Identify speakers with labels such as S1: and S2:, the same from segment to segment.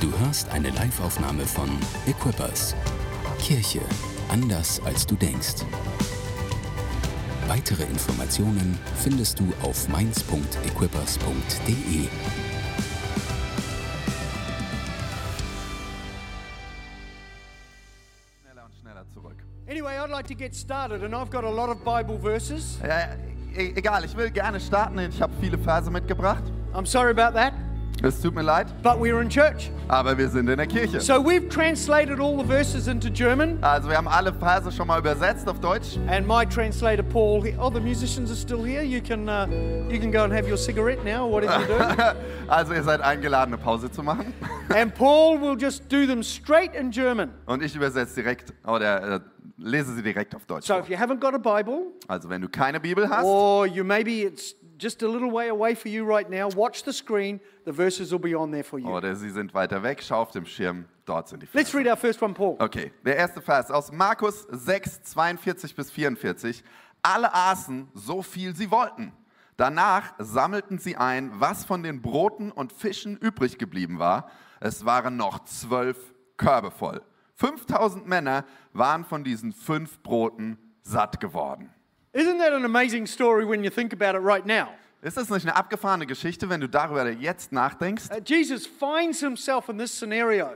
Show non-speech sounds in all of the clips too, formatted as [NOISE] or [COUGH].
S1: Du hörst eine Live-Aufnahme von Equippers. Kirche anders als du denkst. Weitere Informationen findest du auf mainz.equippers.de.
S2: Schneller und schneller zurück.
S3: Anyway, I'd like to get started, and I've got a lot of Bible verses.
S2: Ja, e egal, ich will gerne starten. Ich habe viele Verse mitgebracht.
S3: I'm sorry about that,
S2: Es tut mir leid,
S3: but we're in church.
S2: aber wir sind in der Kirche.
S3: So we've translated all the verses into German,
S2: Also wir haben alle Verse schon mal übersetzt auf Deutsch.
S3: and my translator Paul. he- oh, the musicians are still here. You can uh, you can go and have your cigarette now, or whatever you're doing. [LAUGHS]
S2: Also ihr seid eingeladen, eine Pause zu machen. [LAUGHS]
S3: and Paul will just do them straight in German.
S2: Und ich übersetze direkt oder äh, lese sie direkt auf Deutsch.
S3: So if you haven't got a Bible,
S2: Also wenn du keine Bibel hast
S3: or you maybe it's just a little way away for you right now, watch the screen. The verses will be on there for you.
S2: oder sie sind weiter weg, schau auf dem Schirm, dort sind die
S3: Let's
S2: Verse.
S3: read our first one, Paul.
S2: Okay, der erste Vers aus Markus 6, 42 bis 44. Alle aßen so viel sie wollten. Danach sammelten sie ein, was von den Broten und Fischen übrig geblieben war. Es waren noch zwölf Körbe voll. 5000 Männer waren von diesen fünf Broten satt geworden.
S3: Isn't that an amazing story when you think about it right now?
S2: Ist das nicht eine abgefahrene Geschichte, wenn du darüber jetzt nachdenkst?
S3: Uh, Jesus finds himself in this scenario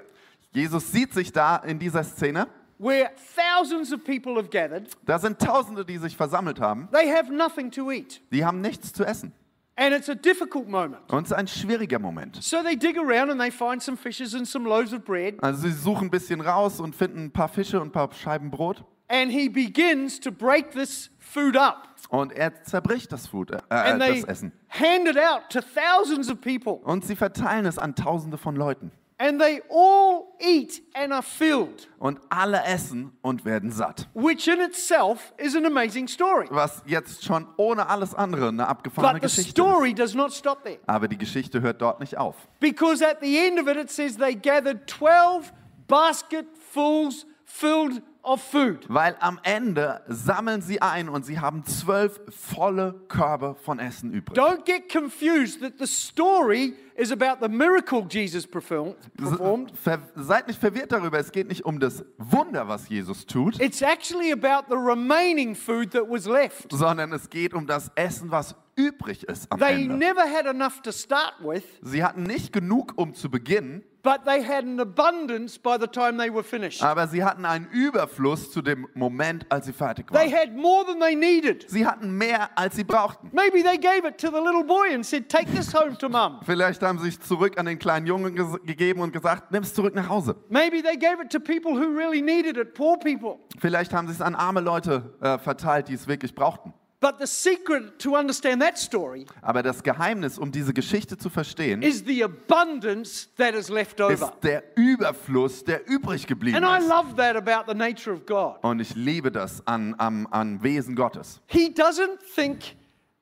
S2: Jesus sieht sich da in dieser Szene.
S3: where thousands of people have gathered.
S2: Da sind Tausende, die sich versammelt haben.
S3: They have nothing to eat.
S2: Die haben nichts zu essen.
S3: And it's a difficult moment.
S2: Und es ist ein schwieriger Moment.
S3: So they dig around and they find some fishes and some loaves of bread.
S2: Also sie suchen ein bisschen raus und finden ein paar Fische und ein paar Scheiben Brot.
S3: And he begins to break this food up.
S2: Und er zerbricht das Food, äh,
S3: And
S2: äh, das Essen.
S3: hand it out to thousands of people.
S2: Und sie verteilen es an Tausende von Leuten.
S3: And they all eat and are filled,
S2: Und alle essen und werden satt.
S3: which in itself is an amazing story.
S2: Was jetzt schon ohne alles andere eine abgefahrene
S3: But the
S2: Geschichte
S3: story
S2: ist.
S3: does not stop there.
S2: Aber die Geschichte hört dort nicht auf.
S3: Because at the end of it, it says they gathered 12 basketfuls filled of food.
S2: Weil am Ende sammeln sie ein und sie haben zwölf volle Körbe von Essen übrig.
S3: Don't get confused that the story is about the miracle Jesus perform- performed.
S2: Ver seid nicht verwirrt darüber, es geht nicht um das Wunder, was Jesus tut,
S3: It's actually about the remaining food that was left.
S2: sondern es geht um das Essen, was übrig ist am
S3: They
S2: Ende.
S3: never had enough to start with,
S2: Sie hatten nicht genug, um zu beginnen,
S3: but they had an abundance by the time they were finished.
S2: aber sie hatten einen Überfluss zu dem Moment, als sie fertig
S3: They
S2: waren.
S3: had more than they needed.
S2: Sie hatten mehr, als sie brauchten.
S3: Maybe they gave it to the little boy and said, Take this home to mum.
S2: Vielleicht haben sie es zurück an den kleinen Jungen gegeben und gesagt, nimm es zurück nach Hause.
S3: Maybe they gave it to people who really needed it, poor people.
S2: Vielleicht haben sie es an arme Leute äh, verteilt, die es wirklich brauchten.
S3: But the secret to understand that story
S2: Aber das Geheimnis, um diese Geschichte zu verstehen,
S3: is the abundance that is left
S2: ist der Überfluss, der übrig geblieben
S3: And I
S2: ist.
S3: love that about the nature of God.
S2: Und ich liebe das an, am, an Wesen Gottes.
S3: He doesn't think,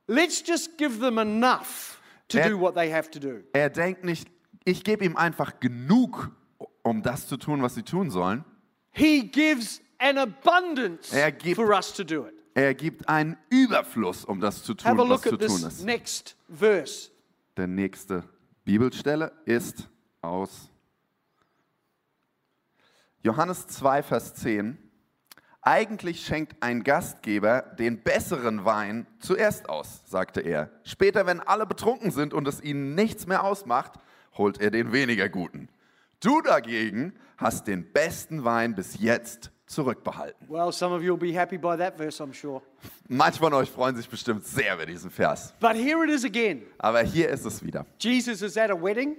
S3: let's just give them enough to
S2: Er-
S3: do what they have to do.
S2: Er denkt nicht, ich gebe ihm einfach genug, um das zu tun, was sie tun sollen.
S3: He gives an abundance
S2: Er gibt-
S3: for us to do it.
S2: Er gibt einen Überfluss, um das zu tun,
S3: Have a
S2: was
S3: look
S2: zu
S3: at
S2: tun
S3: this
S2: ist.
S3: next verse.
S2: Der nächste Bibelstelle ist aus Johannes 2, Vers 10. Eigentlich schenkt ein Gastgeber den besseren Wein zuerst aus, sagte er. Später, wenn alle betrunken sind und es ihnen nichts mehr ausmacht, holt er den weniger guten. Du dagegen hast den besten Wein bis jetzt zurückbehalten.
S3: Well, some of you will be happy by that verse, I'm sure.
S2: Manche von euch freuen sich bestimmt sehr über diesen Vers.
S3: But here it is again.
S2: Aber hier ist es wieder.
S3: Jesus is at a wedding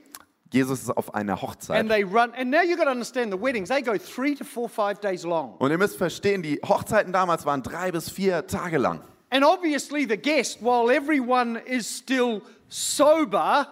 S2: Jesus ist auf einer Hochzeit.
S3: and they run, and now you've got to understand the weddings, they go three to four, five days long.
S2: Und ihr müsst verstehen, die Hochzeiten damals waren drei bis vier Tage lang.
S3: And obviously, the guest, while everyone is still sober,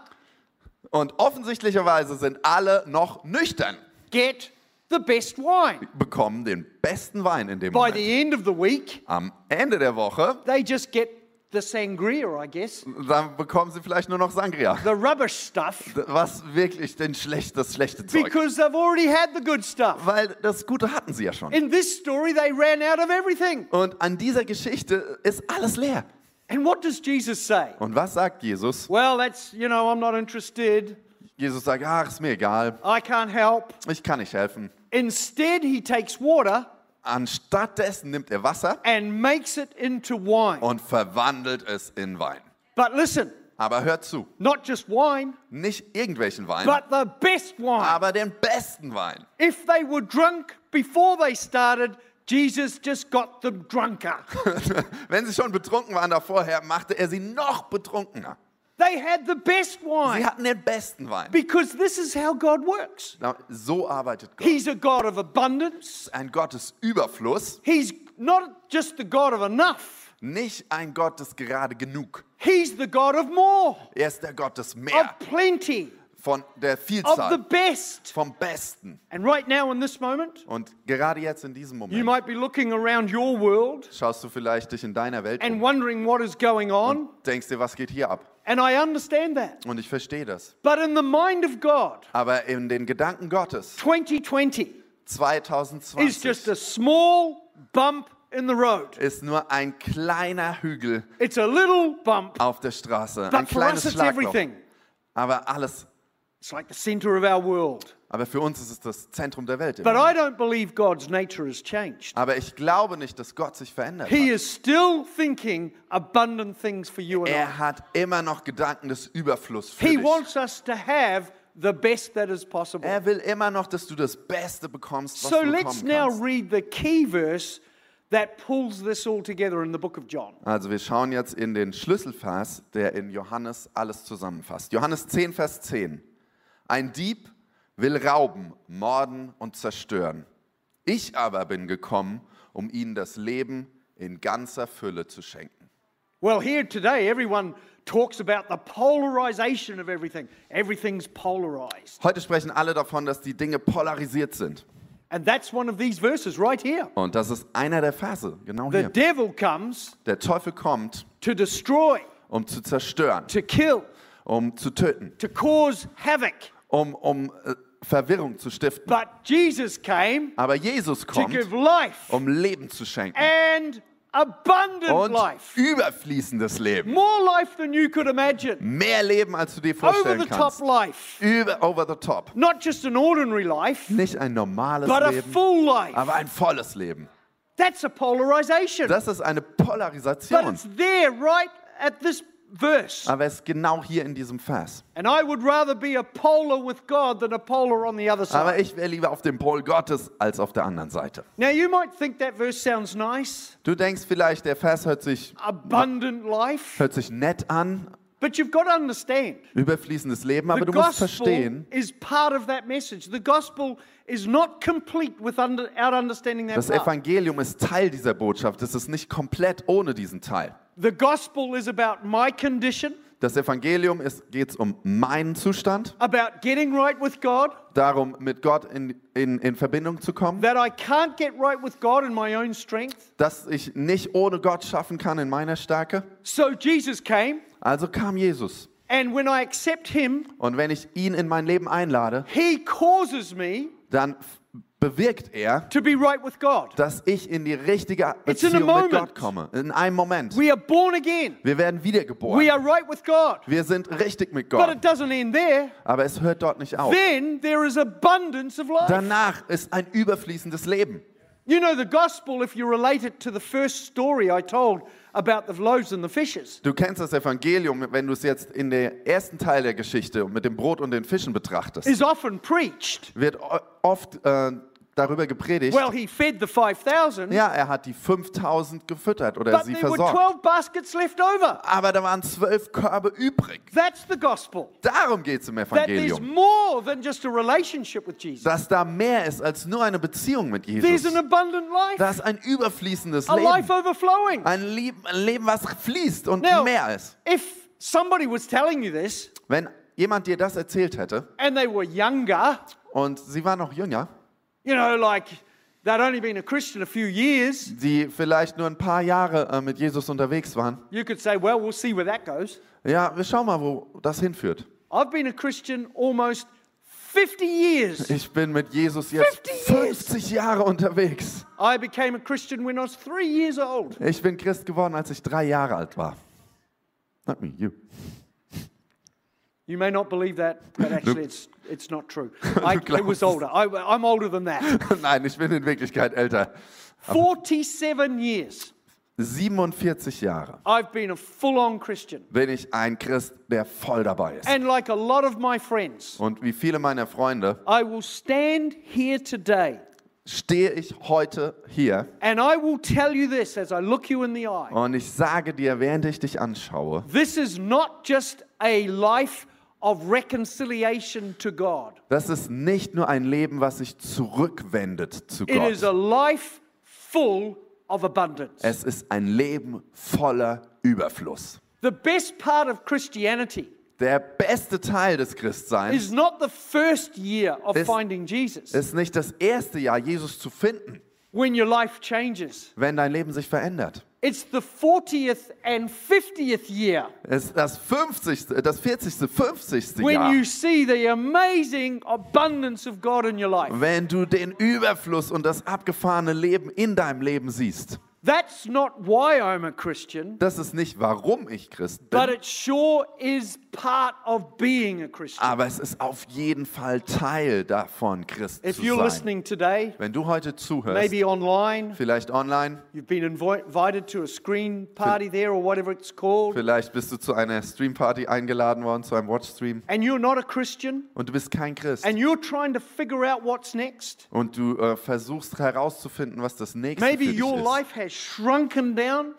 S2: Und offensichtlicherweise sind alle noch nüchtern,
S3: get the best wine.
S2: bekommen den besten Wein in dem
S3: By
S2: Moment.
S3: the end of the week,
S2: Am Ende der Woche,
S3: they just get the sangria, I guess,
S2: dann bekommen sie vielleicht nur noch Sangria.
S3: the rubbish stuff, [LAUGHS]
S2: Was wirklich den schlecht, das schlechte Zeug.
S3: because they've already had the good stuff.
S2: Weil das Gute hatten sie ja schon.
S3: In this story, they ran out of everything.
S2: Und an dieser Geschichte ist alles leer.
S3: And what does Jesus say?
S2: Und was sagt Jesus?
S3: Well, that's, you know, I'm not interested.
S2: Jesus sagt, ach, ist mir egal,
S3: I can't help.
S2: ich kann nicht helfen.
S3: Instead, he takes water
S2: Anstattdessen nimmt er Wasser
S3: and makes it into wine.
S2: und verwandelt es in Wein.
S3: But listen,
S2: Aber hört zu,
S3: not just wine,
S2: nicht irgendwelchen Wein,
S3: but the best wine.
S2: aber den besten Wein.
S3: If they were drunk before they started, Jesus just got them drunker. [LAUGHS]
S2: Wenn sie schon betrunken waren davorher, machte er sie noch betrunkener.
S3: They had the best
S2: Sie
S3: wine
S2: hatten den besten Wein.
S3: because this is how God works.
S2: So arbeitet Gott.
S3: He's a God of abundance.
S2: Ein Gott des Überfluss,
S3: He's not just the God of enough.
S2: nicht ein Gott des gerade genug.
S3: He's the God of more,
S2: Er ist der Gott des Mehr,
S3: of plenty,
S2: von der
S3: of the
S2: Vielzahl,
S3: best.
S2: vom Besten.
S3: And right now, in this moment,
S2: Und gerade jetzt in diesem
S3: you
S2: Moment
S3: might be looking around your world
S2: schaust du vielleicht dich in deiner Welt
S3: and
S2: um
S3: wondering what is going on.
S2: und denkst dir, was geht hier ab?
S3: And I understand that.
S2: Und ich verstehe das.
S3: But in the mind of God,
S2: Aber in den Gedanken Gottes
S3: 2020 is
S2: 2020
S3: just a small bump in the road.
S2: ist nur ein kleiner Hügel
S3: It's a little bump,
S2: auf der Straße, ein
S3: but for us
S2: kleines
S3: it's
S2: Schlagloch.
S3: everything.
S2: Aber alles,
S3: It's like the center of our world.
S2: aber für uns ist es das Zentrum der Welt.
S3: But I don't believe God's nature has changed.
S2: Aber ich glaube nicht, dass Gott sich verändert
S3: He
S2: hat.
S3: is still thinking abundant things for you and I.
S2: Er hat immer noch Gedanken des Überflusses für
S3: He
S2: dich.
S3: wants us to have the best that is possible.
S2: Er will immer noch, dass du das Beste bekommst, was
S3: So
S2: du
S3: let's
S2: bekommen
S3: now
S2: kannst.
S3: read the key verse that pulls this all together in the book of John.
S2: Also wir schauen jetzt in den Schlüsselvers, der in Johannes alles zusammenfasst. Johannes 10, Vers 10. Ein Dieb will rauben, morden und zerstören. Ich aber bin gekommen, um ihnen das Leben in ganzer Fülle zu schenken.
S3: Well, here today, everyone talks about the polarization of everything. Everything's polarized.
S2: Heute sprechen alle davon, dass die Dinge polarisiert sind.
S3: And that's one of these verses right here.
S2: Und das ist einer der Verse, genau
S3: The
S2: hier.
S3: devil comes
S2: Der Teufel kommt,
S3: to destroy,
S2: um zu zerstören,
S3: to kill,
S2: um zu töten,
S3: to cause havoc.
S2: Um, um äh, Verwirrung zu stiften.
S3: But Jesus came
S2: Aber Jesus
S3: to
S2: kommt,
S3: give life
S2: um Leben zu schenken.
S3: and abundant
S2: Und
S3: life.
S2: überfließendes Leben.
S3: More life than you could imagine.
S2: Mehr Leben, als du dir
S3: Over
S2: vorstellen
S3: the top
S2: kannst.
S3: life.
S2: Über, over the top.
S3: Not just an ordinary life,
S2: Nicht ein normales
S3: but a
S2: Leben,
S3: full life.
S2: aber ein volles Leben.
S3: That's a polarization.
S2: Das ist eine
S3: But
S2: Polarisation.
S3: it's there right at this verse.
S2: Aber es ist genau hier in diesem Vers.
S3: And I would rather be a polar with God than a polar on the other
S2: Aber
S3: side.
S2: ich wäre lieber auf dem Pol Gottes als auf der anderen Seite.
S3: Now, you might think that verse sounds nice
S2: Du denkst vielleicht, der Vers hört sich,
S3: abundant life,
S2: hört sich nett an,
S3: but you've got to understand.
S2: überfließendes Leben, aber du musst
S3: gospel
S2: verstehen,
S3: is part of that message. The gospel is not complete without understanding that
S2: das. Evangelium ist Teil dieser Botschaft. Es ist nicht komplett ohne diesen Teil.
S3: The gospel is about my condition,
S2: Das Evangelium geht um meinen Zustand,
S3: about getting right with God,
S2: darum, mit Gott in, in, in Verbindung zu kommen,
S3: that I can't get right with God in my own strength.
S2: dass ich nicht ohne Gott schaffen kann in meiner Stärke.
S3: So Jesus came,
S2: Also kam Jesus.
S3: and when I accept him,
S2: Und wenn ich ihn in mein Leben einlade,
S3: he causes me
S2: dann bewirkt er,
S3: to be right with God.
S2: dass ich in die richtige Beziehung mit
S3: moment.
S2: Gott komme. In einem Moment.
S3: We are born again.
S2: Wir werden wiedergeboren.
S3: We are right with God.
S2: Wir sind richtig mit
S3: But
S2: Gott.
S3: it doesn't end there.
S2: Aber es hört dort nicht auf.
S3: Then there is abundance of life.
S2: Danach ist ein überfließendes Leben.
S3: You know, the gospel, if you relate it to the first story I told about the loaves and the fishes,
S2: Du kennst das Evangelium, wenn du es jetzt in der ersten Teil der Geschichte mit dem Brot und den Fischen betrachtest,
S3: is often preached.
S2: wird oft äh, darüber gepredigt.
S3: Well, he fed the 5,000,
S2: Ja, er hat die 5000 gefüttert oder
S3: but
S2: sie
S3: there were
S2: versorgt.
S3: 12 baskets left over.
S2: Aber da waren zwölf Körbe übrig.
S3: That's the gospel.
S2: Darum geht es im
S3: That there's
S2: Evangelium.
S3: more than just a relationship with Jesus.
S2: Dass da mehr ist als nur eine Beziehung mit
S3: There's
S2: Jesus.
S3: an abundant life,
S2: Das ist ein überfließendes
S3: a life
S2: Leben.
S3: overflowing.
S2: Ein Leben, ein Leben, was fließt und
S3: Now,
S2: mehr ist.
S3: if somebody was telling you this
S2: Wenn jemand dir das erzählt hätte
S3: and they were younger,
S2: und sie war noch jünger,
S3: you know, like they'd only been a Christian a few years,
S2: die vielleicht nur ein paar Jahre äh, mit Jesus unterwegs waren,
S3: you could say, well, we'll see where that goes.
S2: ja, wir schauen mal, wo das hinführt.
S3: I've been a Christian almost 50 years.
S2: Ich bin mit Jesus jetzt
S3: 50 years.
S2: 50 Jahre unterwegs.
S3: I became a Christian when I was three years old.
S2: Ich bin Christ geworden, als ich drei Jahre alt war. Not me, you.
S3: You may not believe that, but [LAUGHS] actually it's, it's not true. [LAUGHS] I, it was older. I, I'm older than that. [LAUGHS]
S2: Nein, ich bin in Wirklichkeit älter.
S3: 47 years
S2: 47 Jahre
S3: I've been a full on Christian.
S2: bin ich ein Christ, der voll dabei ist.
S3: And like a lot of my friends,
S2: Und wie viele meiner Freunde
S3: I will stand here today
S2: stehe ich heute hier
S3: and I will tell you this as I look you in the eye.
S2: und ich sage dir, während ich dich anschaue,
S3: This is not just a life of reconciliation to God,
S2: das ist nicht nur ein Leben, was sich zurückwendet zu
S3: it is
S2: Gott.
S3: a life full of abundance.
S2: Es ist ein Leben voller Überfluss.
S3: The best part of Christianity
S2: Der beste Teil des Christseins
S3: is not the first year of
S2: Ist-
S3: finding Jesus
S2: ist nicht das erste Jahr, Jesus zu finden,
S3: when your life changes.
S2: wenn dein Leben sich verändert.
S3: It's the 40th and 50th year
S2: Es ist das 50., das 40., 50.
S3: when
S2: Jahr,
S3: you see the amazing abundance of God in your life.
S2: wenn du den Überfluss und das abgefahrene Leben in deinem Leben siehst.
S3: That's not why I'm a Christian,
S2: Das ist nicht, warum ich Christ
S3: but
S2: bin,
S3: it sure is part of being a Christian.
S2: aber es ist auf jeden Fall Teil davon, Christ
S3: If
S2: zu
S3: you're
S2: sein.
S3: listening today,
S2: Wenn du heute zuhörst,
S3: maybe online,
S2: vielleicht online,
S3: you've been invi- invited to a screen party there or whatever it's called,
S2: vielleicht bist du zu einer Streamparty eingeladen worden, zu einem Watchstream
S3: and you're not a Christian,
S2: und du bist kein Christ.
S3: and you're trying to figure out what's next.
S2: und du äh, versuchst herauszufinden, was das nächste
S3: Maybe
S2: für dich
S3: your
S2: ist.
S3: life has.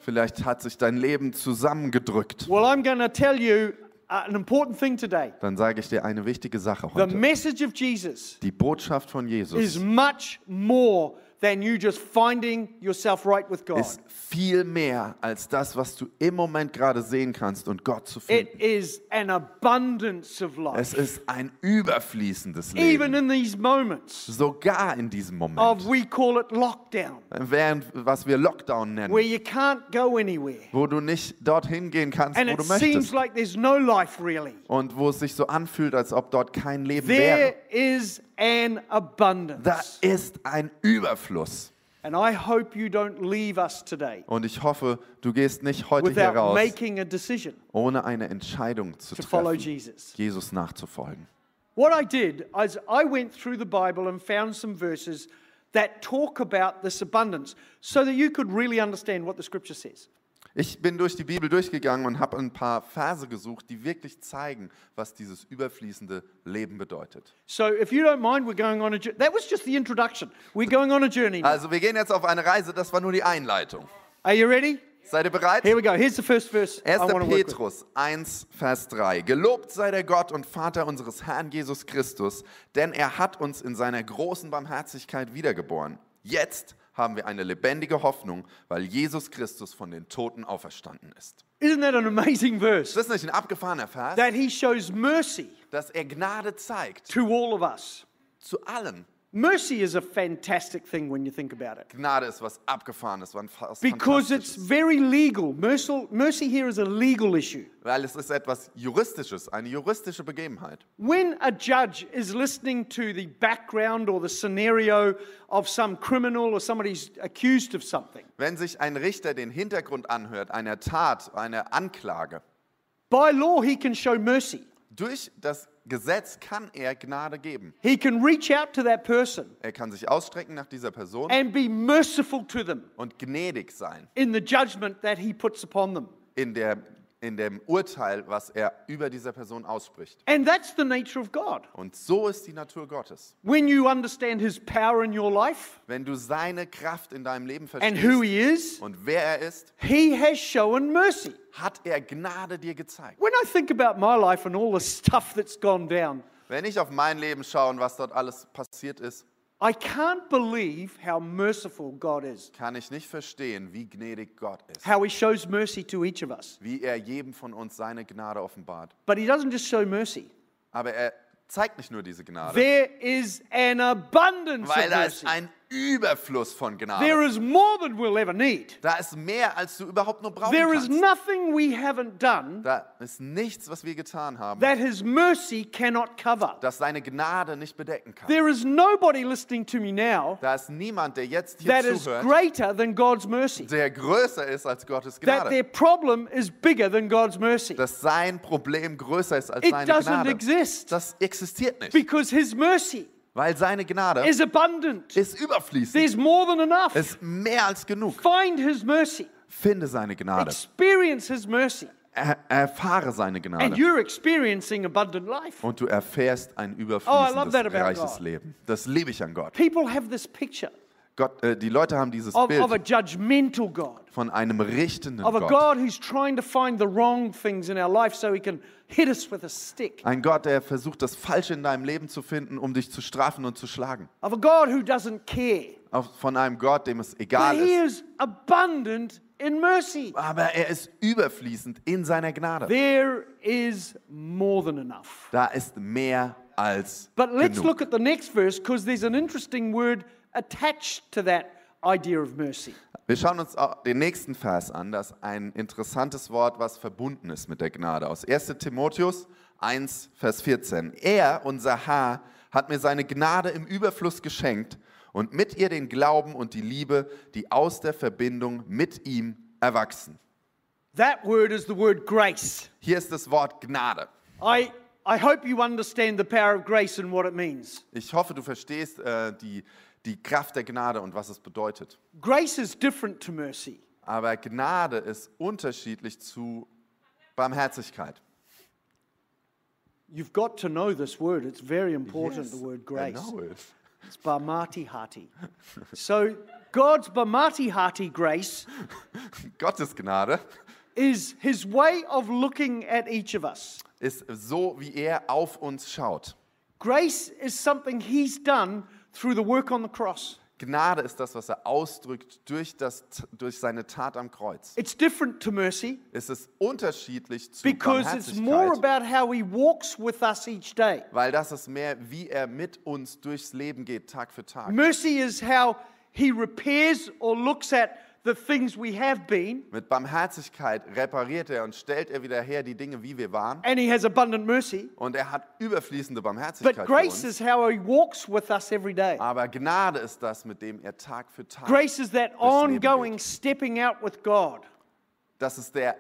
S2: Vielleicht hat sich dein Leben zusammengedrückt.
S3: Well, I'm going to tell you uh, an important thing today.
S2: Dann sage ich dir eine wichtige Sache
S3: The
S2: heute.
S3: message of Jesus
S2: Die Botschaft von
S3: is
S2: Jesus
S3: much more than you just finding yourself right with God.
S2: ist viel mehr als das, was du im Moment gerade sehen kannst und Gott zu
S3: It
S2: finden.
S3: is an abundance of
S2: Es ist ein überfließendes
S3: Even
S2: Leben.
S3: in these moments
S2: Sogar in diesem
S3: of,
S2: Moment.
S3: we call it lockdown,
S2: Während, was wir Lockdown
S3: where
S2: nennen.
S3: you can't go anywhere.
S2: Wo du nicht dorthin gehen kannst,
S3: And
S2: wo
S3: it
S2: du
S3: seems
S2: möchtest.
S3: like there's no life really.
S2: Und wo es sich so anfühlt, als ob dort kein Leben
S3: There
S2: wäre.
S3: An
S2: Da
S3: abundance.
S2: ist ein Überfluss.
S3: And I hope you don't leave us today
S2: Und ich hoffe, du gehst nicht heute hier
S3: without
S2: raus,
S3: making a decision
S2: ohne eine Entscheidung zu
S3: to follow
S2: treffen,
S3: Jesus.
S2: Jesus nachzufolgen.
S3: What I did is I went through the Bible and found some verses that talk about this abundance so that you could really understand what the scripture says.
S2: Ich bin durch die Bibel durchgegangen und habe ein paar Verse gesucht, die wirklich zeigen, was dieses überfließende Leben bedeutet.
S3: So if you don't mind, we're going on a journey. That was just the introduction. We're going on a journey. now.
S2: Also wir gehen jetzt auf eine Reise, das war nur die Einleitung.
S3: Are you ready?
S2: Seid ihr bereit?
S3: Here we go. Here's the first verse I
S2: 1.
S3: want to work with.
S2: Petrus 1, Vers 3. Gelobt sei der Gott und Vater unseres Herrn Jesus Christus, denn er hat uns in seiner großen Barmherzigkeit wiedergeboren. Jetzt haben wir eine lebendige Hoffnung, weil Jesus Christus von den Toten auferstanden ist.
S3: Isn't that an amazing
S2: Ist
S3: verse?
S2: das nicht ein abgefahrener Vers?
S3: That he shows mercy
S2: Dass er Gnade zeigt
S3: to all of us.
S2: zu allen.
S3: Mercy is a fantastic thing when you think about it.
S2: Gnade ist was Abgefahrenes, was
S3: Because it's very legal. Mercy, mercy here is a legal issue.
S2: Weil es ist etwas Juristisches, eine juristische Begebenheit.
S3: When a judge is listening to the background or the scenario of some criminal or somebody who's accused of something,
S2: Wenn sich ein Richter den Hintergrund anhört, einer Tat, einer Anklage,
S3: by law he can show mercy.
S2: Durch das Gesetz kann er Gnade geben.
S3: He can reach out to that person
S2: Er kann sich ausstrecken nach dieser Person
S3: and be merciful to them
S2: und gnädig sein
S3: in the judgment that he puts upon them.
S2: in, der, in dem Urteil, was er über dieser Person ausspricht.
S3: And that's the nature of God.
S2: Und so ist die Natur Gottes.
S3: When you understand his power in your life
S2: Wenn du seine Kraft in deinem Leben
S3: and who
S2: verstehst
S3: he is,
S2: und wer er ist,
S3: he has shown mercy.
S2: hat er Gnade dir gezeigt.
S3: When I think about my life and all the stuff that's gone down,
S2: Wenn ich auf mein Leben schaue und was dort alles passiert ist,
S3: I can't believe how merciful God is,
S2: kann ich nicht verstehen, wie gnädig Gott ist.
S3: how he shows mercy to each of us.
S2: Wie er jedem von uns seine Gnade offenbart.
S3: But he doesn't just show mercy.
S2: Aber er zeigt nicht nur diese Gnade,
S3: There is an abundance of
S2: weil da ist
S3: mercy.
S2: ein Überfluss von Gnade.
S3: There is more than we'll ever need.
S2: Da ist mehr, als du überhaupt nur brauchen
S3: There is
S2: kannst.
S3: nothing we haven't done
S2: Da ist nichts, was wir getan haben,
S3: that His mercy cannot cover.
S2: das seine Gnade nicht bedecken kann.
S3: There is nobody listening to me now
S2: Da ist niemand, der jetzt hier
S3: that is
S2: zuhört,
S3: greater than God's mercy.
S2: der größer ist als Gottes
S3: That their
S2: Gnade.
S3: problem is bigger than God's mercy.
S2: Dass sein Problem größer ist als
S3: It
S2: seine
S3: doesn't
S2: Gnade.
S3: exist
S2: Das existiert nicht,
S3: because His mercy
S2: weil seine Gnade
S3: is abundant.
S2: ist überfließend.
S3: There's more than enough.
S2: Ist mehr als genug.
S3: Find His mercy,
S2: Finde seine Gnade.
S3: experience His mercy,
S2: Er, erfahre seine
S3: and
S2: Gnade.
S3: you're experiencing abundant life.
S2: Und du erfährst ein
S3: Oh,
S2: überfließendes,
S3: about
S2: reiches
S3: God.
S2: Leben. Das liebe ich an Gott.
S3: People have this picture
S2: Gott äh, die Leute haben dieses
S3: of, of a
S2: Bild
S3: judgmental God,
S2: von einem richtenden
S3: of a
S2: Gott.
S3: God who's trying to find the wrong things in our life so He can hit us with a stick,
S2: Ein Gott, der versucht, das Falsche in deinem Leben zu finden, um dich zu strafen und zu schlagen.
S3: of a God who doesn't care.
S2: Auf, von einem Gott, dem es
S3: But
S2: egal
S3: He
S2: ist.
S3: is abundant in mercy.
S2: Aber er ist überfließend in seiner Gnade.
S3: There is more than enough.
S2: Da ist mehr als
S3: But let's
S2: genug.
S3: look at the next verse because there's an interesting word attached to that idea of mercy.
S2: Wir schauen uns den nächsten Vers an. Das ist ein interessantes Wort, was verbunden ist mit der Gnade. Aus 1 Timotheus 1, Vers 14. Er, unser Herr, hat mir seine Gnade im Überfluss geschenkt und mit ihr den Glauben und die Liebe, die aus der Verbindung mit ihm erwachsen.
S3: That word is the word grace.
S2: Hier ist das Wort Gnade.
S3: I, I hope you understand the power of grace and what it means.
S2: Ich hoffe, du verstehst äh, die, die Kraft der Gnade und was es bedeutet.
S3: Grace is different to mercy.
S2: Aber Gnade ist unterschiedlich zu Barmherzigkeit.
S3: You've got to know this word. It's very important, the word
S2: I
S3: grace.
S2: know it.
S3: It's Bamati Hati. so God's Bamati Hati grace [LAUGHS]
S2: Gottes Gnade
S3: is his way of looking at each of us.
S2: ist so, wie er auf uns schaut.
S3: Grace is something he's done through the work on the cross.
S2: Gnade ist das, was er ausdrückt durch, das, durch seine Tat am Kreuz.
S3: It's different to mercy
S2: Es ist unterschiedlich zu
S3: because it's more about how he walks with us each day.
S2: weil das ist mehr, wie er mit uns durchs Leben geht, Tag für Tag.
S3: Mercy is how he repairs or looks at the things we have been,
S2: Mit Barmherzigkeit repariert er und stellt er wieder her die Dinge, wie wir waren.
S3: and he has abundant mercy.
S2: Und er hat überfließende
S3: But
S2: Barmherzigkeit für
S3: grace is how he walks with us every day.
S2: Aber Gnade ist das, mit dem er Tag für Tag.
S3: Grace is that ongoing stepping out with God.
S2: Das ist der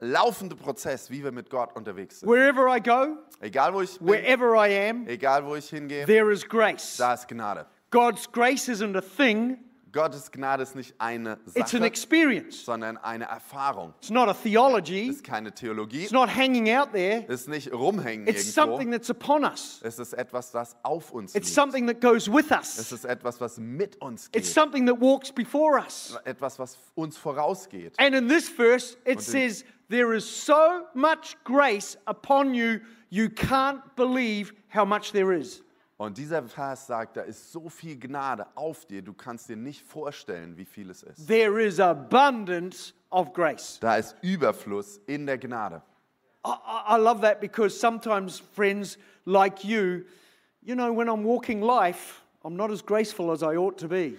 S2: laufende Prozess, wie wir mit Gott unterwegs sind.
S3: Wherever I go,
S2: Egal wo ich bin,
S3: wherever I am,
S2: egal wo ich hingehe,
S3: there is grace.
S2: da ist Gnade.
S3: God's grace isn't a thing,
S2: Gottes Gnade ist nicht eine
S3: it's an
S2: Sache,
S3: experience.
S2: sondern eine Erfahrung.
S3: It's not a theology,
S2: Ist keine Theologie,
S3: it's not hanging out there.
S2: ist nicht rumhängen
S3: It's something
S2: irgendwo.
S3: that's upon us.
S2: Es ist etwas, das auf uns
S3: It's
S2: liegt.
S3: something that goes with
S2: Es
S3: us.
S2: ist etwas, was mit uns
S3: It's
S2: geht.
S3: something that walks before us.
S2: Etwas, was uns vorausgeht.
S3: And in this verse, it says, There is so much grace upon you, you can't believe how much there is.
S2: Und dieser Vers sagt, da ist so viel Gnade auf dir, du kannst dir nicht vorstellen, wie viel es ist.
S3: There is abundance of grace.
S2: Da ist Überfluss in der Gnade.
S3: I, I love that because sometimes friends like you, you know, when I'm walking life, I'm not as graceful as I ought to be.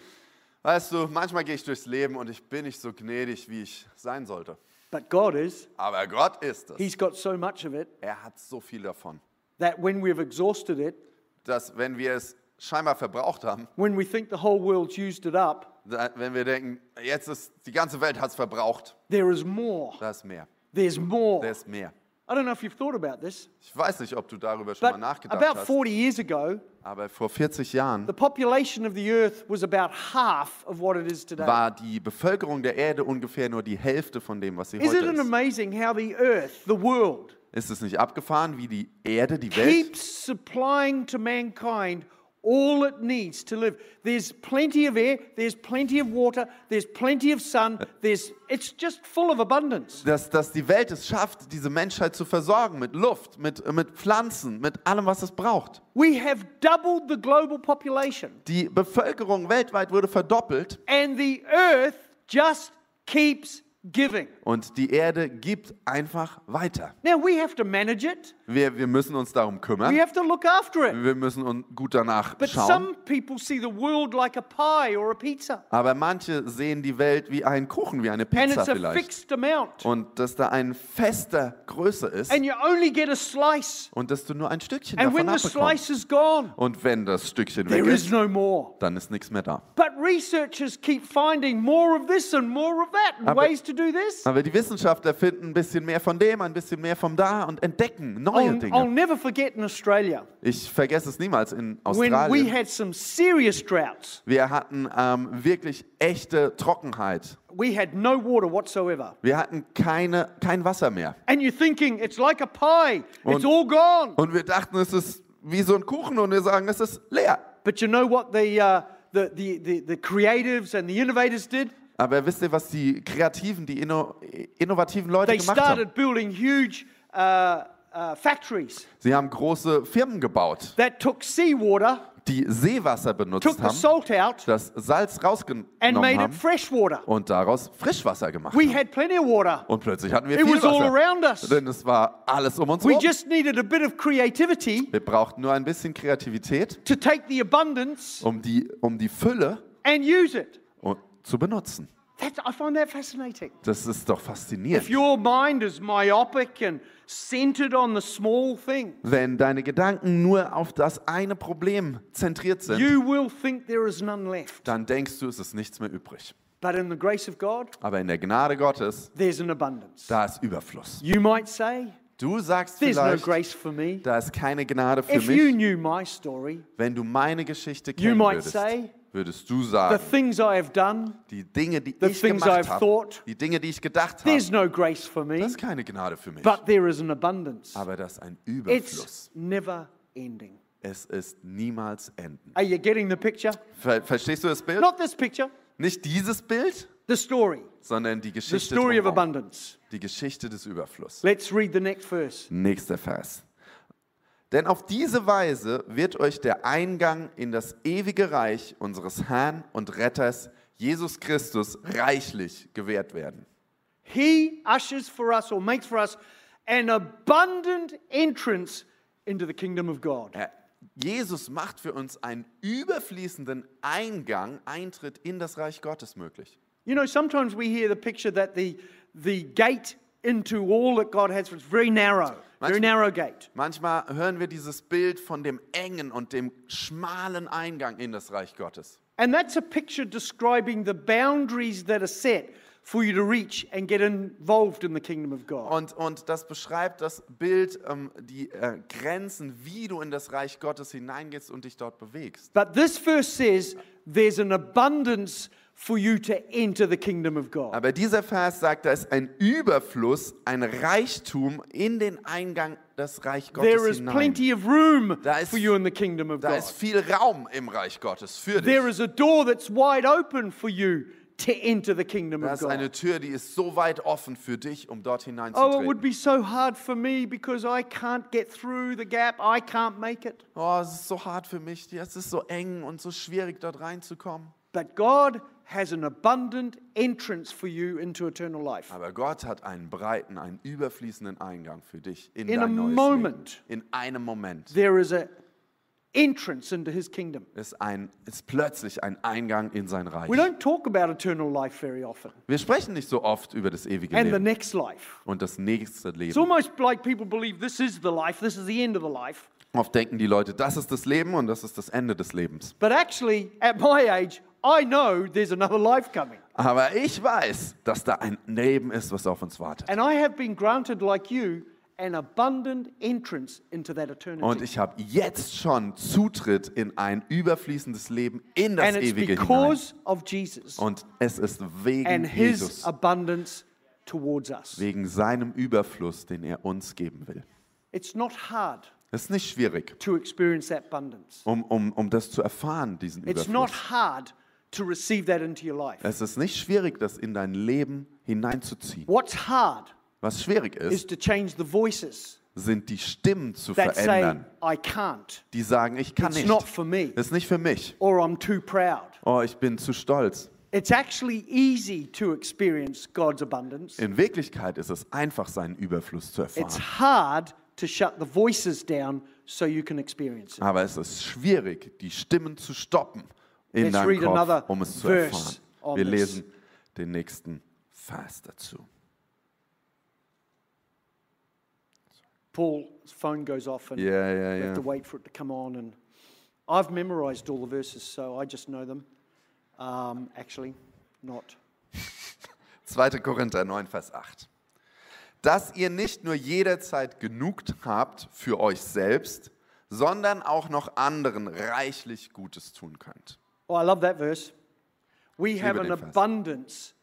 S2: Weißt du, manchmal gehe ich durchs Leben und ich bin nicht so gnädig, wie ich sein sollte.
S3: But God is.
S2: Aber Gott ist es.
S3: He's got so much of it
S2: Er hat so viel davon,
S3: that when we've exhausted it,
S2: dass wenn wir es scheinbar verbraucht haben,
S3: when we think the whole world's used it up,
S2: da- wenn wir denken, jetzt ist die ganze Welt hat es verbraucht,
S3: there is more.
S2: da ist mehr.
S3: There's more.
S2: Da ist mehr.
S3: I don't know if you've thought about this,
S2: Ich weiß nicht, ob du darüber schon mal nachgedacht
S3: about
S2: hast,
S3: 40 years ago,
S2: aber vor 40 Jahren
S3: the population of the earth was about half of what it is today.
S2: war die Bevölkerung der Erde ungefähr nur die Hälfte von dem, was sie
S3: Isn't
S2: heute
S3: it
S2: ist.
S3: amazing how the earth, the world,
S2: Ist es nicht abgefahren, wie die Erde, die Welt,
S3: keeps supplying to mankind all it needs to live. There's plenty of air, there's plenty of water, there's plenty of sun, there's it's just full of abundance.
S2: dass, dass die Welt es schafft, diese Menschheit zu versorgen mit Luft, mit, mit Pflanzen, mit allem, was es braucht.
S3: We have doubled the global population
S2: Die Bevölkerung weltweit wurde verdoppelt
S3: and the earth just keeps giving.
S2: und die Erde gibt einfach weiter.
S3: Now we have to manage it.
S2: Wir, wir müssen uns darum
S3: We
S2: kümmern.
S3: have to look after it.
S2: Wir müssen uns gut danach
S3: But
S2: schauen.
S3: some people see the world like a pie or a pizza,
S2: Aber manche sehen die Welt wie einen Kuchen, wie eine
S3: and
S2: Pizza
S3: it's a
S2: vielleicht.
S3: fixed amount,
S2: Und dass da ein fester Größe ist
S3: and you only get a slice.
S2: und dass du nur ein Stückchen
S3: And when
S2: davon
S3: the
S2: abbekommst.
S3: slice is gone,
S2: Und wenn das Stückchen weg
S3: there is
S2: ist,
S3: no more.
S2: dann ist nichts mehr da.
S3: But researchers keep finding more of this and more of that, and
S2: Aber-
S3: ways to do this.
S2: Aber die Wissenschaftler finden ein bisschen mehr von dem, ein bisschen mehr von da und entdecken neue
S3: I'll, I'll
S2: Dinge.
S3: never forget in Australia
S2: Ich vergesse es niemals in
S3: when we
S2: Australien.
S3: had some serious droughts.
S2: Wir hatten ähm, wirklich echte Trockenheit.
S3: We had no water whatsoever.
S2: Wir hatten keine, kein Wasser mehr.
S3: And you're thinking, it's like a pie, it's
S2: Und-
S3: all gone.
S2: Und wir dachten, es ist wie so ein Kuchen und wir sagen, es ist leer.
S3: But you know what the, uh, the, the, the, the creatives and the innovators did?
S2: Aber wisst ihr, was die kreativen, die inno, innovativen Leute
S3: They
S2: gemacht haben?
S3: started building huge uh, uh, factories
S2: Sie haben große Firmen gebaut,
S3: that took seawater,
S2: die Seewasser benutzt
S3: took the
S2: haben,
S3: salt out,
S2: das Salz
S3: and
S2: rausgenommen
S3: it
S2: haben
S3: fresh water.
S2: und daraus Frischwasser gemacht
S3: We
S2: haben.
S3: had plenty of water.
S2: Und plötzlich hatten wir
S3: It
S2: viel
S3: was all
S2: Wasser.
S3: around us.
S2: Denn es war alles um uns
S3: We
S2: herum.
S3: just needed a bit of creativity
S2: Wir brauchten nur ein bisschen Kreativität,
S3: to take the abundance
S2: um die, um die Fülle
S3: and use it.
S2: und- zu benutzen.
S3: That, I find that fascinating.
S2: Das ist doch
S3: If
S2: faszinierend.
S3: your mind is myopic and centered on the small thing,
S2: Wenn deine Gedanken nur auf das eine Problem zentriert sind,
S3: you will think there is none left.
S2: dann denkst du, es ist nichts mehr übrig.
S3: But in the grace of God,
S2: Aber in der Gnade Gottes,
S3: there's an abundance.
S2: da ist Überfluss.
S3: You might say,
S2: Du sagst
S3: there's no
S2: vielleicht,
S3: grace for me.
S2: da ist keine Gnade für
S3: If you
S2: mich.
S3: knew my story,
S2: Wenn du meine Geschichte
S3: You
S2: kennen
S3: might
S2: würdest,
S3: say,
S2: würdest du
S3: the
S2: sagen,
S3: things I have done,
S2: die Dinge, die
S3: the
S2: ich
S3: things
S2: gemacht
S3: I've
S2: habe,
S3: thought,
S2: die Dinge, die ich gedacht habe,
S3: there's no grace for me.
S2: das ist keine Gnade für mich.
S3: But there is an abundance.
S2: Aber das ist ein
S3: It's
S2: Überfluss.
S3: never ending.
S2: Es ist niemals enden.
S3: Are you getting the picture?
S2: Ver verstehst du das Bild?
S3: Not this picture,
S2: Nicht dieses Bild,
S3: the story.
S2: sondern die
S3: The
S2: Geschichte
S3: story of
S2: drumherum.
S3: abundance.
S2: Die Geschichte des Überflusses.
S3: Let's read the next verse.
S2: Nächster Vers. Denn auf diese Weise wird euch der Eingang in das ewige Reich unseres Herrn und Retters Jesus Christus reichlich gewährt werden.
S3: He ushers for us or makes for us an abundant entrance into the kingdom of God.
S2: Er- Jesus macht für uns einen überfließenden Eingang, Eintritt in das Reich Gottes möglich.
S3: You know, sometimes we hear the picture that the, the gate into all that God has for us very narrow, very
S2: Manchmal-
S3: narrow gate.
S2: Manchmal hören wir dieses Bild von dem engen und dem schmalen Eingang in das Reich Gottes.
S3: And that's a picture describing the boundaries that are set for you to reach and get involved in the kingdom of God.
S2: Und, und das beschreibt das Bild, ähm, die äh, Grenzen, wie du in das Reich Gottes hineingehst und dich dort bewegst.
S3: But this verse says there's an abundance for you to enter the kingdom of God.
S2: Aber dieser Vers sagt, da ist ein Überfluss, ein Reichtum in den Eingang des Reich Gottes
S3: There is
S2: hinein.
S3: plenty of room
S2: Da ist-
S3: for you in the kingdom of
S2: Da
S3: God.
S2: ist viel Raum im Reich Gottes für dich.
S3: There is a door that's wide open for you to enter the kingdom
S2: Da
S3: of
S2: ist eine
S3: God.
S2: Tür, die ist so weit offen für dich, um dort
S3: Oh, it would
S2: hineinzutreten.
S3: be so hard for me because I can't get through the gap. I can't make it.
S2: Oh, es ist so hart für mich, es ist so eng und so schwierig, dort reinzukommen.
S3: But God has an abundant entrance for you into eternal life.
S2: Aber Gott hat einen breiten, einen überfließenden Eingang für dich in,
S3: In a
S2: dein neues
S3: moment.
S2: Leben. In einem Moment
S3: There is a entrance into his kingdom.
S2: ist, ein, ist plötzlich ein Eingang in sein Reich.
S3: We don't talk about eternal life very often
S2: Wir sprechen nicht so oft über das ewige
S3: and the
S2: Leben
S3: next life.
S2: und das nächste
S3: It's
S2: Leben.
S3: almost like people believe this is the life, this is the end of the life.
S2: Oft denken die Leute, das ist das Leben und das ist das Ende des Lebens.
S3: But actually, at my age, I know there's another life coming.
S2: Aber ich weiß, dass da ein Leben ist, was auf uns wartet.
S3: And I have been granted, like you, an abundant entrance into that eternity.
S2: Und ich habe jetzt schon Zutritt in ein überfließendes Leben in das
S3: and it's
S2: Ewige hinein.
S3: because of Jesus
S2: Und es ist wegen
S3: and his
S2: Jesus,
S3: abundance towards us.
S2: wegen seinem Überfluss, den er uns geben will.
S3: It's not hard
S2: Es ist nicht schwierig,
S3: to experience that abundance.
S2: um, um, um das zu erfahren, diesen
S3: It's not
S2: Überfluss.
S3: hard to receive that into your life.
S2: Es ist nicht schwierig, das in dein Leben hineinzuziehen.
S3: What's hard
S2: Was schwierig
S3: is
S2: ist,
S3: to change the voices
S2: sind die Stimmen zu
S3: that say,
S2: verändern,
S3: I can't,
S2: die sagen, ich kann
S3: it's
S2: nicht.
S3: not for me,
S2: ist nicht für mich.
S3: or I'm too proud.
S2: Oh, ich bin zu stolz.
S3: It's actually easy to experience God's abundance.
S2: In Wirklichkeit ist es einfach, seinen Überfluss zu
S3: It's
S2: erfahren.
S3: hard to shut the voices down so you can experience it.
S2: Aber es ist schwierig, die Stimmen zu stoppen in
S3: Let's
S2: deinem Kopf, um es zu
S3: verse
S2: erfahren. Wir lesen den nächsten Vers dazu.
S3: Paul's phone goes off and
S2: Ja, ja,
S3: we have to wait for it to come on. And I've memorized all the verses, so I just know them. Um, actually, not. [LAUGHS]
S2: 2. Korinther 9, Vers 8. Dass ihr nicht nur jederzeit genug habt für euch selbst, sondern auch noch anderen reichlich Gutes tun könnt.
S3: Oh, I love that verse. We have an abundance.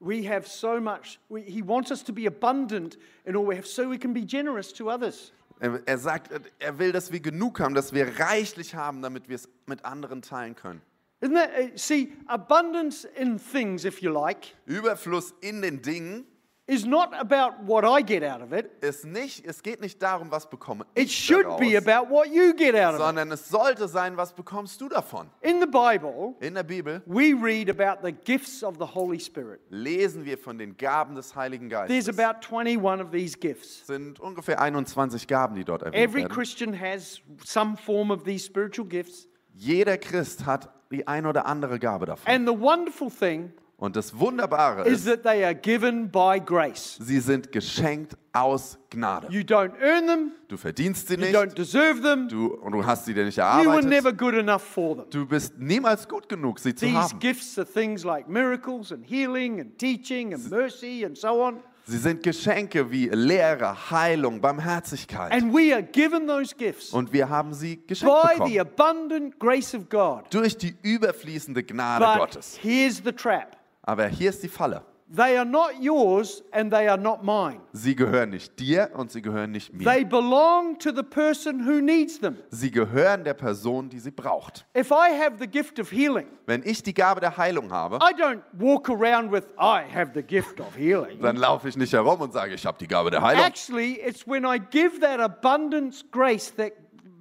S3: We have so much. We, he wants us to be abundant in all we have so we can be generous to others.
S2: Er, er sagt, er will, dass wir genug haben, dass wir reichlich haben, damit wir es mit anderen teilen können.
S3: Isn't that, uh, see, abundance in things, if you like,
S2: Überfluss in den Dingen
S3: is not about what I get out of it.
S2: ist nicht, es geht nicht darum, was bekomme
S3: It
S2: ich
S3: should
S2: daraus,
S3: be about what you get out of it.
S2: sondern es sollte sein, was bekommst du davon.
S3: In the Bible,
S2: In der Bibel
S3: we read about the gifts of the Holy Spirit.
S2: lesen wir von den Gaben des Heiligen
S3: There's
S2: Geistes.
S3: about 21 of these gifts.
S2: Es sind ungefähr 21 Gaben, die dort erwähnt
S3: Every
S2: werden.
S3: Christian has some form of these spiritual gifts.
S2: Jeder Christ hat die ein oder andere Gabe davon.
S3: And the wonderful thing
S2: Und das Wunderbare
S3: is
S2: ist,
S3: that they are given by grace.
S2: sie sind geschenkt aus Gnade.
S3: You don't earn them,
S2: Du verdienst sie
S3: you don't
S2: nicht,
S3: deserve them,
S2: du, und du hast sie dir nicht
S3: you were
S2: erarbeitet.
S3: never good enough for them.
S2: Du bist niemals gut genug, sie zu
S3: These
S2: haben.
S3: gifts are things like miracles and healing and teaching and mercy and so on.
S2: Sie sind Geschenke wie Lehre, Heilung, Barmherzigkeit.
S3: And we are given those gifts
S2: Und wir haben sie geschenkt
S3: by the
S2: bekommen.
S3: abundant grace of God.
S2: Durch die überfließende Gnade
S3: But
S2: Gottes.
S3: here's the trap
S2: Aber hier ist die Falle.
S3: they are not yours and they are not mine.
S2: Sie gehören nicht dir und sie gehören nicht mir.
S3: They belong to the person who needs them.
S2: Sie gehören der Person, die sie braucht.
S3: If I have the gift of healing,
S2: Wenn ich die Gabe der Heilung habe,
S3: I don't walk around with, I have the gift of healing.
S2: dann laufe ich nicht herum und sage, ich habe die Gabe der Heilung.
S3: Actually, it's when I give that abundance grace, that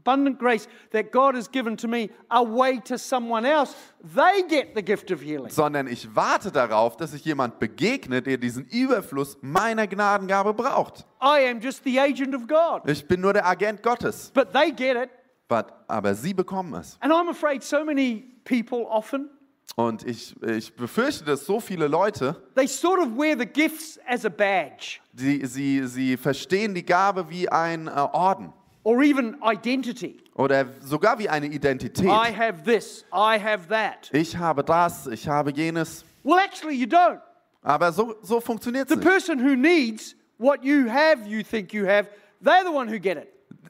S3: abundant grace that God has given to me, away to someone else, they get the gift of healing.
S2: Sondern ich warte darauf, dass sich jemand begegnet, der diesen Überfluss meiner Gnadengabe braucht.
S3: I am just the agent of God.
S2: Ich bin nur der Agent Gottes.
S3: But they get it.
S2: But, aber sie bekommen es.
S3: And I'm afraid so many people often,
S2: Und ich, ich befürchte, dass so viele Leute,
S3: they sort of wear the gifts as a badge
S2: die, sie, sie verstehen die Gabe wie ein äh, Orden
S3: or even identity.
S2: oder sogar wie eine Identität.
S3: I have this, I have that.
S2: Ich habe das, ich habe jenes.
S3: Well, actually, you don't.
S2: Aber so, so funktioniert
S3: The
S2: es nicht.
S3: person who needs what you have, you think you have, they're the one who get it.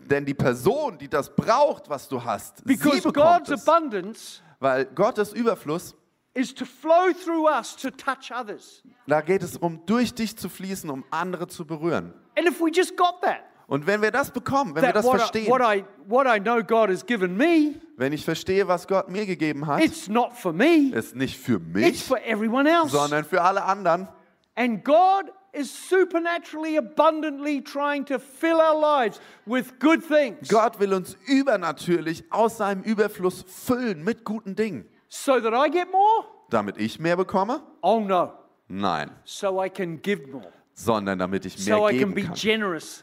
S2: Denn die Person, die das braucht, was du hast, sie
S3: Because
S2: bekommt
S3: God's
S2: es.
S3: abundance
S2: Weil Gottes Überfluss,
S3: is to flow through us to touch others.
S2: da geht es um, durch dich zu fließen, um andere zu berühren.
S3: And if we just got that,
S2: Und wenn wir das bekommen, wenn wir
S3: that
S2: das
S3: what I,
S2: verstehen,
S3: what, I, what I know God has given me,
S2: wenn ich verstehe, was Gott mir gegeben hat,
S3: it's not for me,
S2: ist nicht für
S3: it's
S2: mich,
S3: for everyone else.
S2: sondern für alle anderen.
S3: And God is supernaturally, abundantly trying to fill our lives with good things
S2: Gott will uns übernatürlich aus seinem Überfluss füllen mit guten Dingen.
S3: so that I get more?
S2: Damit ich mehr bekomme?
S3: Oh no,
S2: Nein,
S3: so I can give more,
S2: sondern damit ich mehr
S3: so
S2: geben
S3: be
S2: kann.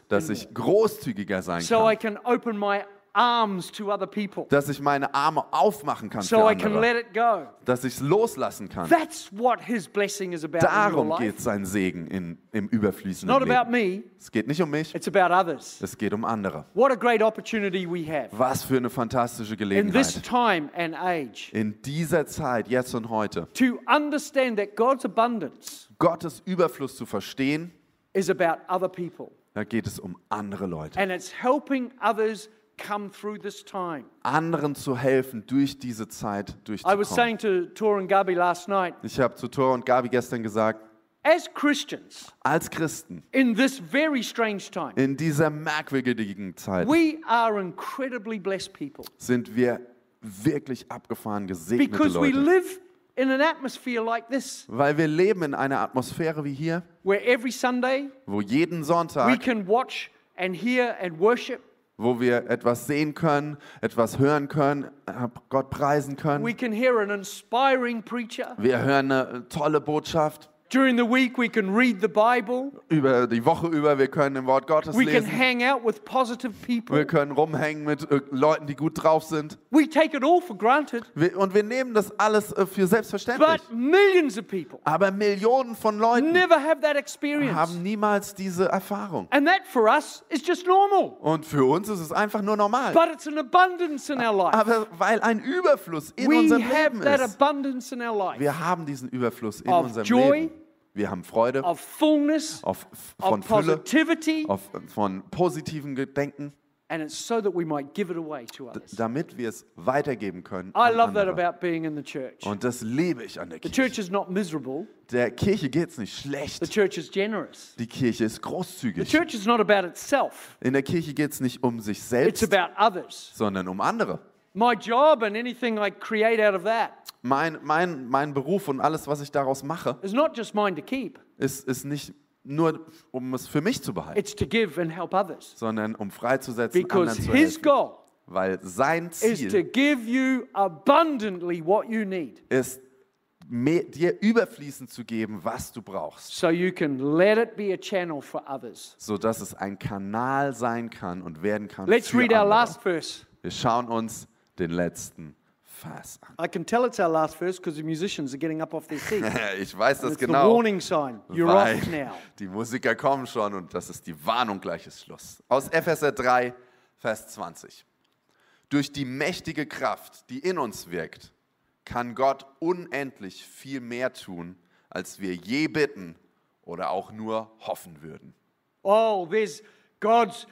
S2: Dass ich großzügiger sein
S3: so
S2: kann.
S3: Can open my arms to other people,
S2: Dass ich meine Arme aufmachen kann für
S3: so I can
S2: andere.
S3: let it go.
S2: Dass ich es loslassen kann.
S3: That's what His blessing is about in your
S2: Darum geht sein Segen in, im überfließenden
S3: not about
S2: Leben.
S3: me,
S2: Es geht nicht um mich,
S3: it's about others.
S2: es geht um andere.
S3: What a great opportunity we have
S2: Was für eine fantastische
S3: in this
S2: Gelegenheit.
S3: time and age
S2: In dieser Zeit, jetzt und heute,
S3: to understand that God's abundance
S2: Gottes Überfluss zu verstehen,
S3: is about other people
S2: da geht es um andere Leute.
S3: and it's helping others come through this time.
S2: Anderen zu helfen, durch diese Zeit
S3: I was
S2: durchzukommen.
S3: saying to Tor and Gabi last night,
S2: Ich habe zu Thor und Gabi gestern gesagt,
S3: as Christians
S2: als Christen
S3: in this very strange time,
S2: in dieser merkwürdigen Zeit
S3: we are incredibly blessed people
S2: sind wir wirklich abgefahren gesegnete
S3: because we
S2: Leute.
S3: live in an atmosphere like this
S2: Weil wir leben in einer Atmosphäre wie hier,
S3: where every Sunday
S2: wo jeden
S3: we
S2: Sonntag,
S3: can watch and hear and worship.
S2: Wo wir etwas sehen können, etwas hören können, äh, Gott preisen
S3: We
S2: können.
S3: can hear an inspiring preacher
S2: Wir hören eine tolle Botschaft
S3: During the week, we can read the Bible.
S2: Über die Woche über, wir können im Wort Gottes
S3: We can
S2: lesen.
S3: hang out with positive people.
S2: Wir können rumhängen mit äh, Leuten, die gut drauf sind.
S3: We take it all for granted.
S2: Wir, und wir nehmen das alles äh, für selbstverständlich.
S3: But millions of people
S2: Aber Millionen von Leuten
S3: never have that experience.
S2: haben niemals diese Erfahrung.
S3: And that for us is just normal.
S2: Und für uns ist es einfach nur normal.
S3: But it's an abundance in our life.
S2: Aber weil ein Überfluss in
S3: We
S2: unserem
S3: have
S2: Leben
S3: that
S2: ist.
S3: abundance in our life
S2: Wir haben diesen Überfluss in
S3: Of
S2: unserem
S3: joy,
S2: Leben. Wir haben Freude
S3: of fullness,
S2: auf,
S3: of
S2: von Fülle,
S3: positivity,
S2: auf, von positiven Gedenken,
S3: and it's so that we might give it away to others.
S2: damit wir es weitergeben können.
S3: I love that about being in the church.
S2: Und das liebe ich an der
S3: The
S2: Kirche.
S3: church is not miserable,
S2: Der Kirche geht es nicht
S3: the
S2: schlecht.
S3: church is generous.
S2: Die Kirche ist
S3: The
S2: großzügig.
S3: church is not about itself,
S2: In der Kirche geht es nicht um sich
S3: it's
S2: selbst,
S3: about others.
S2: sondern um andere.
S3: My job and anything I create out of that
S2: Mein, mein, mein Beruf und alles, was ich daraus mache,
S3: is not just mine to keep,
S2: ist, ist nicht nur, um es für mich zu behalten, sondern um freizusetzen, anderen
S3: Because
S2: zu
S3: his
S2: helfen.
S3: goal
S2: Weil sein Ziel
S3: give you abundantly what you need
S2: ist, mehr, dir überfließend zu geben, was du brauchst,
S3: so others.
S2: sodass es ein Kanal sein kann und werden kann
S3: Let's
S2: für
S3: read our
S2: andere.
S3: last verse.
S2: Wir schauen uns den letzten Vers an.
S3: I can tell it's our last verse because the musicians are getting up off their seats. [LAUGHS]
S2: Ich weiß
S3: And
S2: das
S3: it's the
S2: genau,
S3: warning sign. You're off now.
S2: die Musiker kommen schon und das ist die Warnung gleiches Schluss. Aus Epheser 3, Vers 20. Durch die mächtige Kraft, die in uns wirkt, kann Gott unendlich viel mehr tun, als wir je bitten oder auch nur hoffen würden.
S3: Oh, there's God's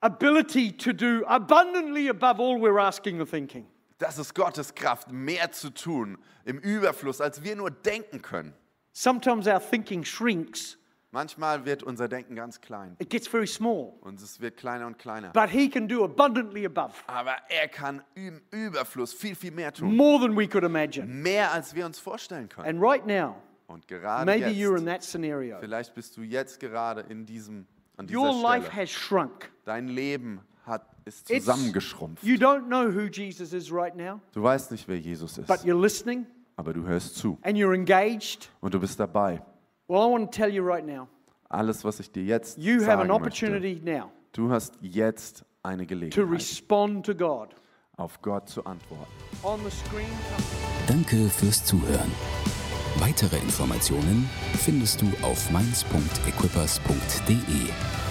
S3: ability to do abundantly above all we're asking or thinking.
S2: Das ist Gottes Kraft, mehr zu tun im Überfluss, als wir nur denken können.
S3: Sometimes our thinking shrinks,
S2: Manchmal wird unser Denken ganz klein
S3: it gets very small.
S2: und es wird kleiner und kleiner.
S3: But He can do abundantly above,
S2: Aber er kann im Überfluss viel, viel mehr tun.
S3: more than we could imagine.
S2: Mehr, als wir uns vorstellen können.
S3: And right now,
S2: Und gerade
S3: maybe you're in
S2: jetzt,
S3: that scenario.
S2: vielleicht bist du jetzt gerade in diesem, an dieser
S3: Your life
S2: Stelle.
S3: has shrunk.
S2: Dein Leben hat, ist zusammengeschrumpft.
S3: You don't know who Jesus is right now,
S2: Du weißt nicht, wer Jesus
S3: but
S2: ist,
S3: you're listening
S2: aber du hörst zu
S3: and you're engaged.
S2: und du bist dabei.
S3: Well, I want to tell you right now,
S2: Alles, was ich dir jetzt
S3: you have an
S2: sagen möchte,
S3: opportunity now
S2: du hast jetzt eine
S3: to
S2: Gelegenheit,
S3: respond to God.
S2: auf Gott zu antworten.
S3: On the screen,
S1: Danke fürs Zuhören. Weitere Informationen findest du auf mainz.equippers.de.